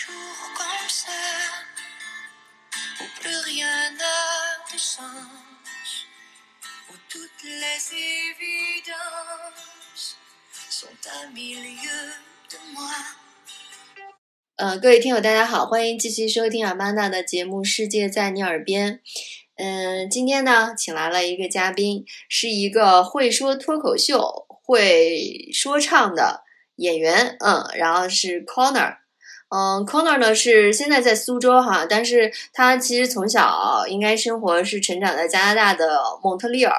jours comme ça, où plus rien n'a de sens, où toutes les évidences sont à milieu de moi. 呃，各位听友，大家好，欢迎继续收听阿曼达的节目《世界在你耳边》。嗯，今天呢，请来了一个嘉宾，是一个会说脱口秀、会说唱的演员。嗯，然后是 Connor。嗯，Connor 呢是现在在苏州哈，但是他其实从小应该生活是成长在加拿大的蒙特利尔。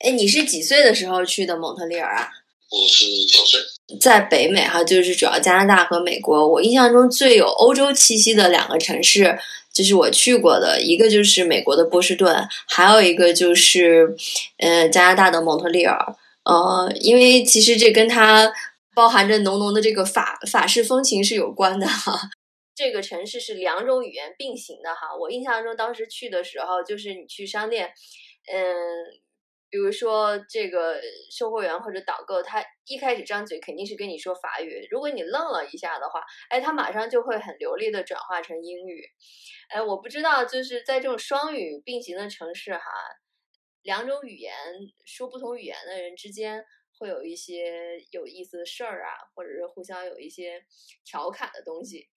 哎，你是几岁的时候去的蒙特利尔啊？我是九岁。在北美哈，就是主要加拿大和美国。我印象中最有欧洲气息的两个城市。就是我去过的一个，就是美国的波士顿，还有一个就是，呃，加拿大的蒙特利尔。呃，因为其实这跟它包含着浓浓的这个法法式风情是有关的哈。这个城市是两种语言并行的哈。我印象中当时去的时候，就是你去商店，嗯。比如说，这个售货员或者导购，他一开始张嘴肯定是跟你说法语。如果你愣了一下的话，哎，他马上就会很流利的转化成英语。哎，我不知道，就是在这种双语并行的城市哈，两种语言说不同语言的人之间会有一些有意思的事儿啊，或者是互相有一些调侃的东西。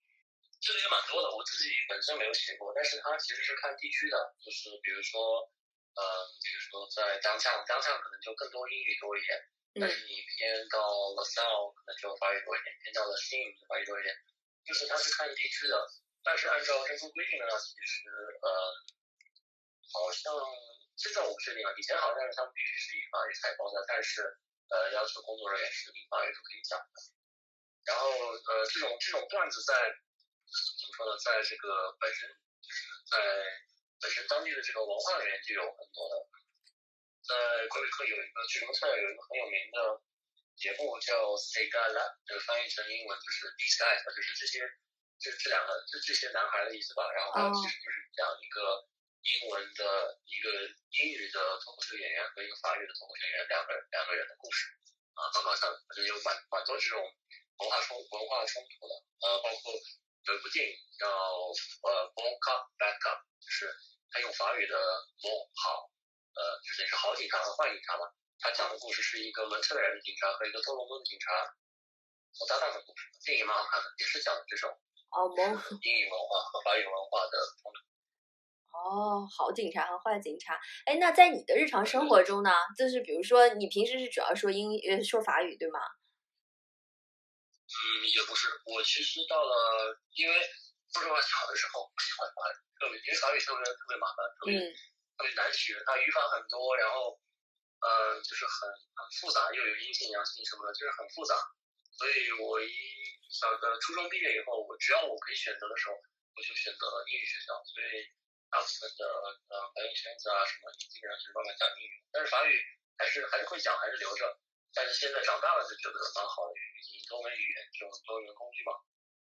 这个也蛮多的，我自己本身没有写过，但是它其实是看地区的，就是比如说。嗯，比如说在当下，当下可能就更多英语多一点，但是你偏到了 South 可能就法语多一点，偏到了新语法语多一点，就是它是看地区的。但是按照政府规定呢，其实呃，好像现在我不确定啊，以前好像是他们必须是以法语采包的，但是呃要求工作人员是英法语都可以讲的。然后呃这种这种段子在怎么说呢，在这个本身就是在。本身当地的这个文化里面就有很多的，在魁北克有一个举重赛，有一个很有名的节目叫 s e g a l a 就翻译成英文就是 These guys，就是这些这这两个这这些男孩的意思吧。然后它其实就是讲一个英文的一个英语的脱口秀演员和一个法语的脱口秀演员两个两个人的故事啊，刚刚上反正有蛮蛮多这种文化冲文化冲突的，呃，包括有一部电影叫呃 Back Up Back Up，就是。他用法语的“蒙好”，呃，就是是好警察和坏警察嘛。他讲的故事是一个蒙特利尔的警察和一个多伦多的警察做搭档的故事。电影蛮好看的，也是讲的这种哦蒙英语文化和法语文化的冲突。哦，好警察和坏警察。哎，那在你的日常生活中呢？就是比如说，你平时是主要说英呃说法语对吗？嗯，也不是。我其实到了，因为说实话，小的时候不喜欢法语。特别，因为法语特别特别麻烦，特别特别难学，它语法很多，然后，嗯，就是很很复杂，又有阴性阳性什么的，就是很复杂。所以我一小的初中毕业以后，我只要我可以选择的时候，我就选择了英语学校。所以大部分的呃朋友圈子啊什么，基本上就是慢慢讲英语。但是法语还是还是会讲，还是留着。但是现在长大了就觉得蛮好的，毕竟多门语言这种多元工具嘛。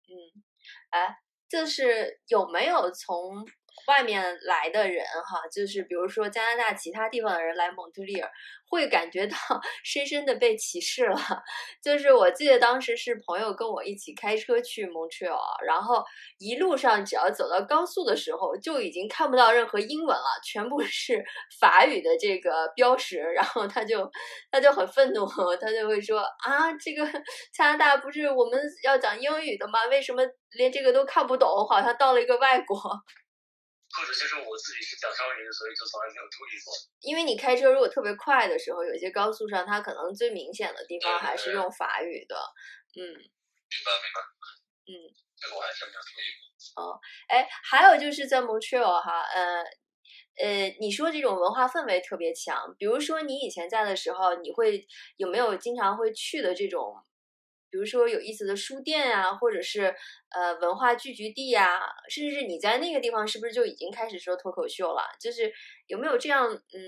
嗯，哎。就是有没有从外面来的人哈，就是比如说加拿大其他地方的人来蒙特利尔，会感觉到 深深的被歧视了。就是我记得当时是朋友跟我一起开车去蒙特利尔，然后一路上只要走到高速的时候，就已经看不到任何英文了，全部是 法语的这个标识。然后他就他就很愤怒，他就会说啊，这个 加拿大不是我们要讲英语的吗？为什么？连这个都看不懂，好像到了一个外国。或者就是我自己是讲双语的，所以就从来没有注意过。因为你开车如果特别快的时候，有些高速上它可能最明显的地方还是用法语的。嗯，明白明白。嗯，这个我还真没有注意过。哦，哎，还有就是在 Montreal 哈，呃呃，你说这种文化氛围特别强，比如说你以前在的时候，你会有没有经常会去的这种？比如说有意思的书店呀，或者是呃文化聚集地呀，甚至是你在那个地方是不是就已经开始说脱口秀了？就是有没有这样嗯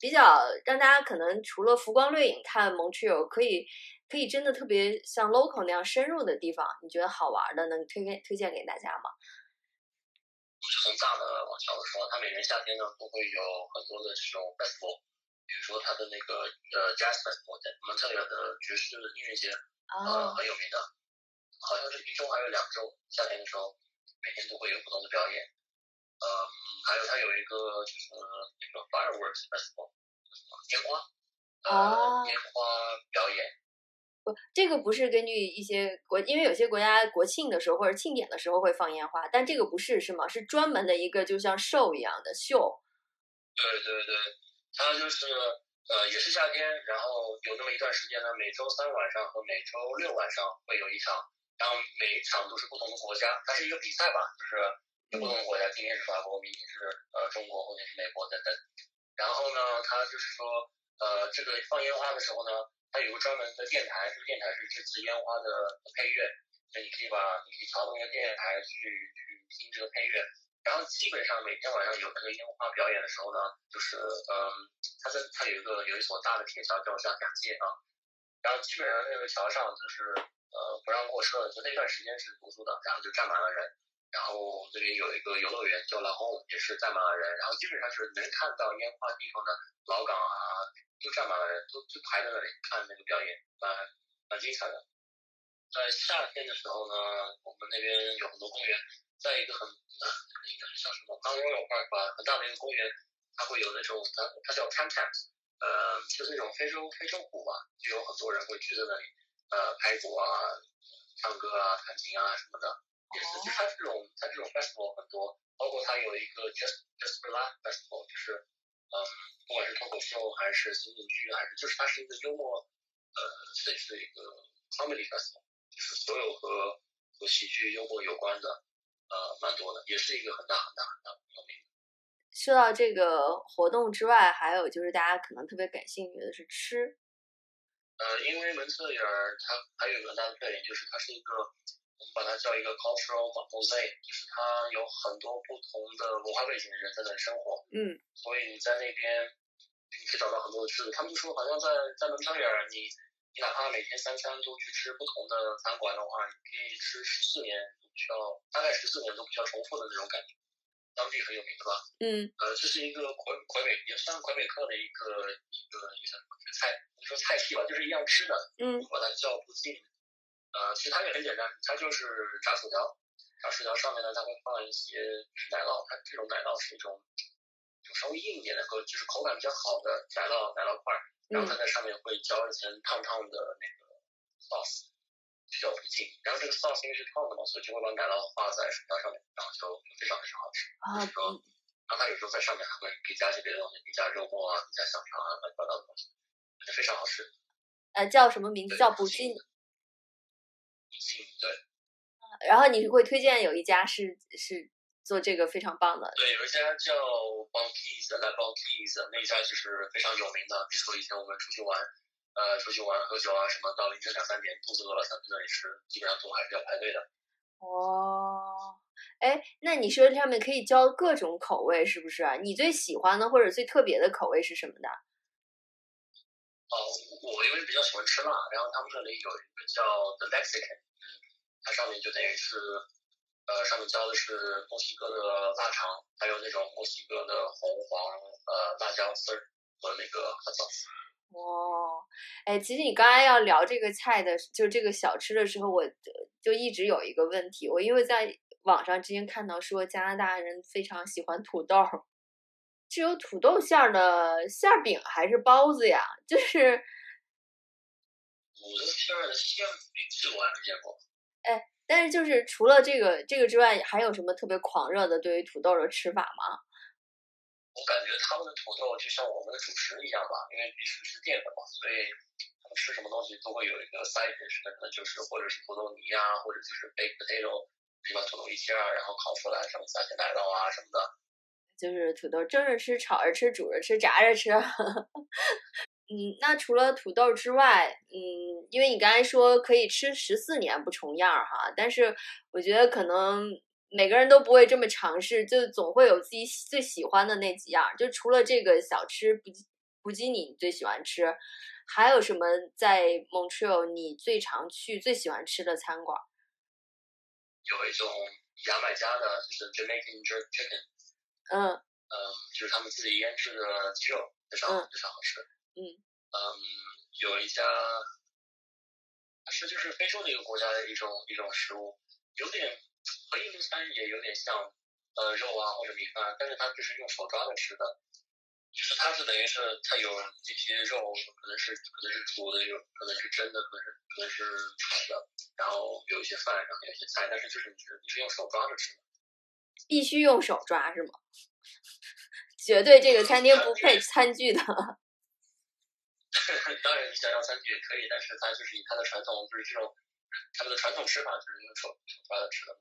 比较让大家可能除了浮光掠影看蒙特利尔，可以可以真的特别像 local 那样深入的地方，你觉得好玩的能推荐推荐给大家吗？我就从大的往小的说，它每年夏天呢都会有很多的这种 festival，比如说它的那个呃 jazz festival，蒙特利尔的爵士音乐节。呃，很有名的，好像是一周还有两周，夏天的时候每天都会有不同的表演。嗯，还有它有一个就是那个 fireworks festival，烟花，呃，烟花表演。不，这个不是根据一些国，因为有些国家国庆的时候或者庆典的时候会放烟花，但这个不是是吗？是专门的一个就像 show 一样的秀。对对对，它就是呃也是夏天，然后有那么一段时间呢，每周三晚上和每周六晚上会有一场。然后每一场都是不同的国家，它是一个比赛吧，就是有不同的国家，今天是法国，明天是呃中国，后天是美国等等。然后呢，它就是说，呃，这个放烟花的时候呢，它有个专门的电台，这个电台是支持烟花的配乐，那你可以把你可以调动一个电台去去听这个配乐。然后基本上每天晚上有那个烟花表演的时候呢，就是嗯，它在它有一个有一所大的铁桥叫下雅界啊，然后基本上那个桥上就是。呃，不让过车的，就那段时间是堵住的，然后就站满了人。然后这边有一个游乐园叫老红，也是站满了人。然后基本上是能看到烟花地方的老港啊，都站满了人，都就排在那里看那个表演，蛮蛮精彩的。在夏天的时候呢，我们那边有很多公园，在一个很应该是叫什么 Mount Royal Park 吧，很大的一个公园，它会有那种它它叫 Tam Tams，呃，就是那种非洲非洲鼓吧，就有很多人会聚在那里。呃，拍鼓啊，唱歌啊，弹琴啊什么的，也是。就它这种，它这种 festival 很多，包括它有一个 just just for laugh festival，就是，嗯，不管是脱口秀还是情景剧，还是就是它是一个幽默，呃，是是一个 comedy festival，就是所有和和喜剧幽默有关的，呃，蛮多的，也是一个很大很大很大有名。说到这个活动之外，还有就是大家可能特别感兴趣的是吃。呃，因为蒙特利尔它还有一个很大的特点，就是它是一个我们把它叫一个 cultural mosaic，就是它有很多不同的文化背景的人在那里生活。嗯。所以你在那边，你可以找到很多的吃的。他们说，好像在在蒙特利尔，你你哪怕每天三餐都去吃不同的餐馆的话，你可以吃十四年都不需要，大概十四年都不需要重复的那种感觉。当地很有名的吧？嗯。呃，这是一个魁魁北，也算魁北克的一个一个一个菜，你说菜系吧，就是一样吃的。嗯。我把它叫不尽。呃，其实它也很简单，它就是炸薯条，炸薯条上面呢，它会放一些奶酪，它这种奶酪是一种就稍微硬一点的，口就是口感比较好的奶酪奶酪块，然后它在上面会浇一层烫烫的那个 sauce。比较不劲，然后这个 sauce 因为是烫的嘛，所以就会把奶酪化在薯条上面，然后就非常非常好吃。啊，说，然后它有时候在上面还会可以加一些别的东西，可以加肉末啊，加香肠啊，乱七八糟的东西，非常好吃。呃，叫什么名字？叫不进。不劲，对。然后你会推荐有一家是是做这个非常棒的。对，有一家叫 Bonkies，来 Bonkies 那一家就是非常有名的。比如说以前我们出去玩。呃，出去玩喝酒啊什么，到凌晨两三点肚子饿了想去那里吃，基本上都还是要排队的。哦，哎，那你说上面可以教各种口味是不是？你最喜欢的或者最特别的口味是什么的？哦，我因为比较喜欢吃辣，然后他们这里有一个叫 The Mexican，嗯，它上面就等于是，呃，上面浇的是墨西哥的腊肠，还有那种墨西哥的红黄呃辣椒丝儿和那个黑椒丝。哦，哎，其实你刚才要聊这个菜的，就这个小吃的时候，我就一直有一个问题，我因为在网上之前看到说加拿大人非常喜欢土豆，是有土豆馅儿的馅饼还是包子呀？就是土豆馅儿的馅饼，这我还没见过。哎，但是就是除了这个这个之外，还有什么特别狂热的对于土豆的吃法吗？我感觉他们的土豆就像我们的主食一样吧，因为必须是淀粉嘛，所以他们吃什么东西都会有一个 side dish，那可能就是或者是土豆泥啊，或者就是 baked potato，就把土豆一切啊，然后烤出来，什么撒些奶酪啊什么的。就是土豆蒸着吃、炒着吃、煮着吃、炸着吃。嗯，那除了土豆之外，嗯，因为你刚才说可以吃十四年不重样儿哈，但是我觉得可能。每个人都不会这么尝试，就总会有自己最喜欢的那几样。就除了这个小吃不不基尼，你最喜欢吃，还有什么在 Montreal 你最常去、最喜欢吃的餐馆？有一种牙买加的，就是 Jamaican jerk chicken。嗯。嗯，就是他们自己腌制的鸡肉，非常非常好吃。嗯。嗯，有一家它是就是非洲的一个国家的一种一种食物，有点和印度餐也有点像，呃，肉啊或者米饭，但是它就是用手抓着吃的，就是它是等于是它有一些肉，可能是可能是煮的，有可能是蒸的，可能是可能是炒的，然后有一些饭，然后有一些菜，但是就是你是你是用手抓着吃的，必须用手抓是吗？绝对这个餐厅不配 餐具的。当然，你想要餐具也可以，但是它就是以它的传统，就是这种他们的传统吃法，就是用手手抓着吃的嘛。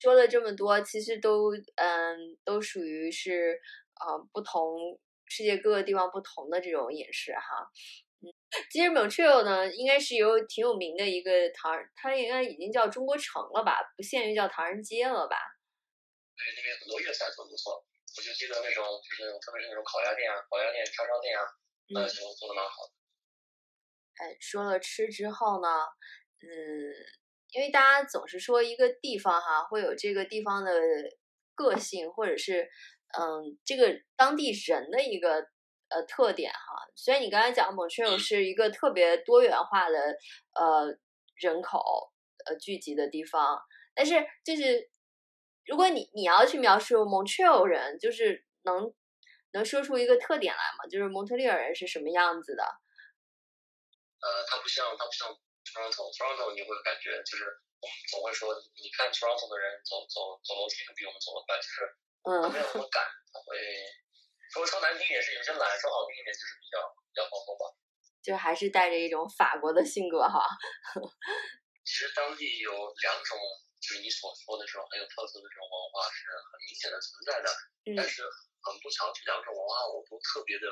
说了这么多，其实都嗯，都属于是啊不同世界各个地方不同的这种饮食哈。嗯，其实 Montreal 呢，应该是有挺有名的一个唐，它应该已经叫中国城了吧，不限于叫唐人街了吧？对，那边很多粤菜做的不错，我就记得那种就是那种特别是那种烤鸭店啊、烤鸭店、叉烧店啊。嗯，做做的蛮好的。哎，说了吃之后呢，嗯，因为大家总是说一个地方哈会有这个地方的个性，或者是嗯这个当地人的一个呃特点哈。虽然你刚才讲 Montreal 是一个特别多元化的呃人口呃聚集的地方，但是就是如果你你要去描述 Montreal 人，就是能。能说出一个特点来吗？就是蒙特利尔人是什么样子的？呃，他不像他不像 Toronto，Toronto 你会感觉就是我们总会说，你看 Toronto 的人走走走楼梯都比我们走得快，就是嗯，没有那么赶，他会说说难听点是有些懒，说好听一点就是比较比较放松吧。就还是带着一种法国的性格哈。其实当地有两种，就是你所说的这种很有特色的这种文化是很明显的存在的，但是。很不巧，这两种文化我都特别的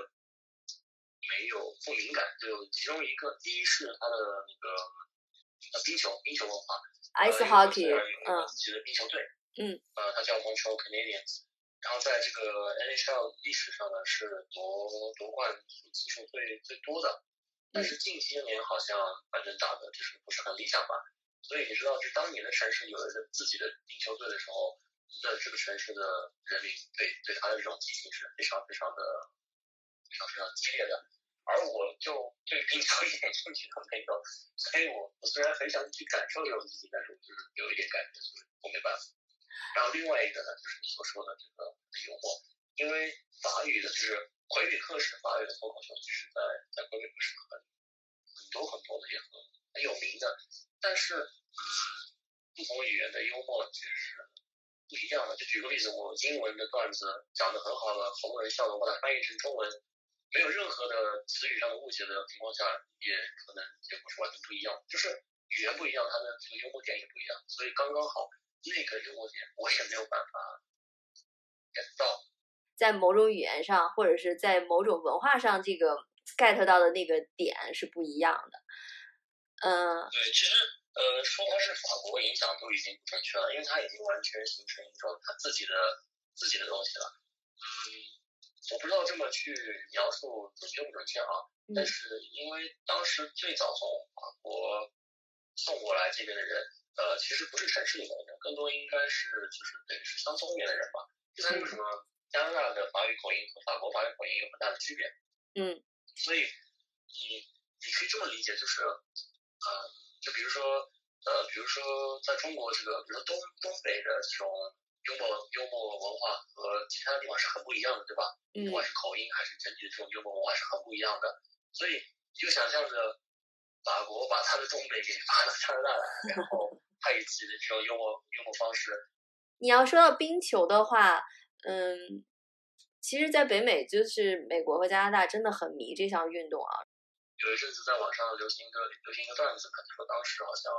没有不敏感。就其中一个，第一是它的那个呃冰球，冰球文化，ice hockey，嗯，自己的冰球队，嗯，呃，它叫 Montreal Canadiens。然后在这个 NHL 历史上呢，是夺夺冠次数最最多的。但是近些年好像反正打的就是不是很理想吧。所以你知道，就当年的城市有一个自己的冰球队的时候。那这个城市的人民对对他的这种激情是非常非常的非常非常激烈的，而我就对冰球一点兴趣都没有，所以我我虽然很想去感受这种激情，但是我就是有一点感觉，就是我没办法。然后另外一个呢，就是你所说的这个幽默，因为法语的就是魁北克是法语的脱口秀，其实在在魁北克是很很多很多的也很很有名的，但是嗯，不同语言的幽默其实是。不一样的，就举个例子，我英文的段子讲的很好了，好多人笑了，把它翻译成中文，没有任何的词语上的误解的情况下，也可能结果是完全不一样。就是语言不一样，它的这个幽默点也不一样，所以刚刚好那个幽默点我也没有办法 get 到。在某种语言上，或者是在某种文化上，这个 get 到的那个点是不一样的。嗯，对，其实。呃，说它是法国影响都已经不准确了，因为它已经完全形成一种它自己的自己的东西了。嗯，我不知道这么去描述准确不准确啊。但是因为当时最早从法国送过来这边的人，呃，其实不是城市里面的人，更多应该是就是等于是乡村里面的人吧。这才为什么加拿大的法语口音和法国法语口音有很大的区别。嗯。所以你你可以这么理解，就是呃。就比如说，呃，比如说，在中国这个，比如说东东北的这种幽默幽默文化和其他地方是很不一样的，对吧？嗯。不管是口音还是整体的这种幽默文化是很不一样的，所以你就想象着法国把他的东北给发到加拿大来，然后他以自己的这种幽默幽默方式。你要说到冰球的话，嗯，其实，在北美就是美国和加拿大真的很迷这项运动啊。有一阵子在网上流行一个流行一个段子，他就说当时好像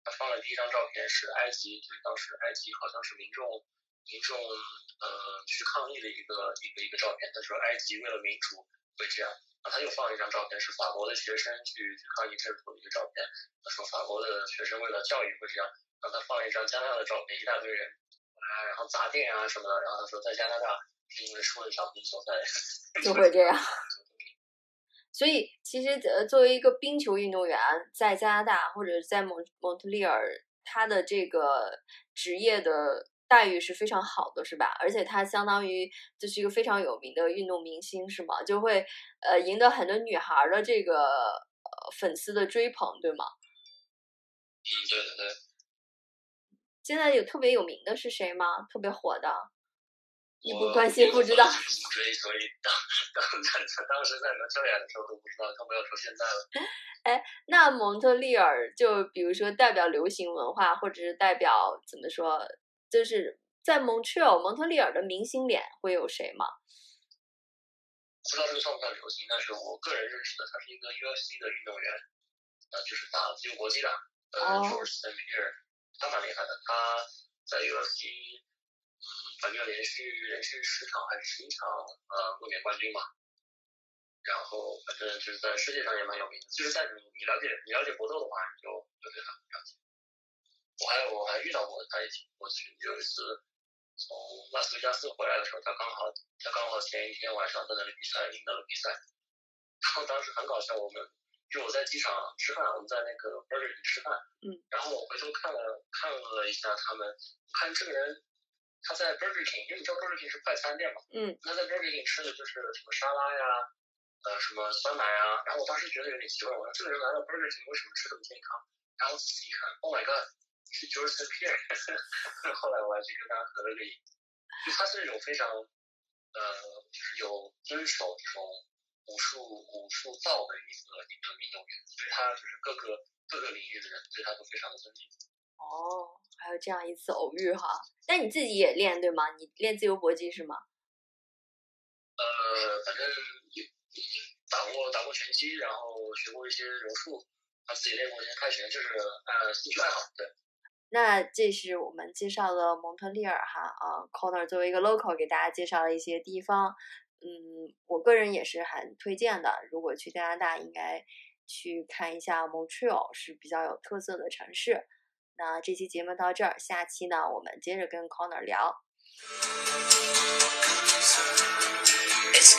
他放了第一张照片是埃及，就是当时埃及好像是民众民众呃去抗议的一个一个一个照片。他说埃及为了民主会这样，然后他又放了一张照片是法国的学生去去抗议政府的一个照片。他说法国的学生为了教育会这样，然后他放了一张加拿大的照片，一大堆人啊，然后砸店啊什么的。然后他说在加拿大是因为输了一场冰球赛，就会这样。所以，其实呃，作为一个冰球运动员，在加拿大或者在蒙蒙特利尔，他的这个职业的待遇是非常好的，是吧？而且他相当于就是一个非常有名的运动明星，是吗？就会呃赢得很多女孩的这个呃粉丝的追捧，对吗？嗯，对对对。现在有特别有名的是谁吗？特别火的？你不关心不知道。不追，所以当当在当时在蒙特利尔的时候都不知道，更不要说现在了。哎，那蒙特利尔就比如说代表流行文化，或者是代表怎么说，就是在蒙特利尔蒙特利尔的明星脸会有谁吗？不知道这个算不算流行，但是我个人认识的，他是一个 UFC 的运动员，呃，就是打自由搏击的，呃 St Pierre，他蛮厉害的，他在 UFC。嗯，反正连续连续十场还是十一场呃卫冕冠军嘛，然后反正就是在世界上也蛮有名的，就是在你你了解你了解搏斗的话，你就就对他很了解。我还我还遇到过他一起，我去有一次从拉斯维加斯回来的时候，他刚好他刚好前一天晚上在那里比赛赢得了比赛，然后当时很搞笑，我们就我在机场吃饭，我们在那个 Burger King 吃饭，嗯，然后我回头看了看了一下他们，看这个人。他在 Burger King，因为你知道 Burger King 是快餐店嘛，嗯，他在 Burger King 吃的就是什么沙拉呀，呃，什么酸奶啊，然后我当时觉得有点奇怪，我说这个人来到 Burger King 为什么吃这么健康？然后仔细一看，Oh my God，是 Pierre，后来我还去跟他合了个影，就他是那种非常，呃，就是有遵守这种武术武术道的一个一个运动员，所以他就是各个各个领域的人对他都非常的尊敬。哦。还有这样一次偶遇哈，那你自己也练对吗？你练自由搏击是吗？呃，反正嗯，打过打过拳击，然后学过一些柔术，他自己练过一些泰拳，就是呃兴趣爱好。对。那这是我们介绍了蒙特利尔哈啊，Corner 作为一个 local 给大家介绍了一些地方，嗯，我个人也是很推荐的。如果去加拿大，应该去看一下 Montreal，是比较有特色的城市。那这期节目到这儿，下期呢，我们接着跟 Connor 聊。It's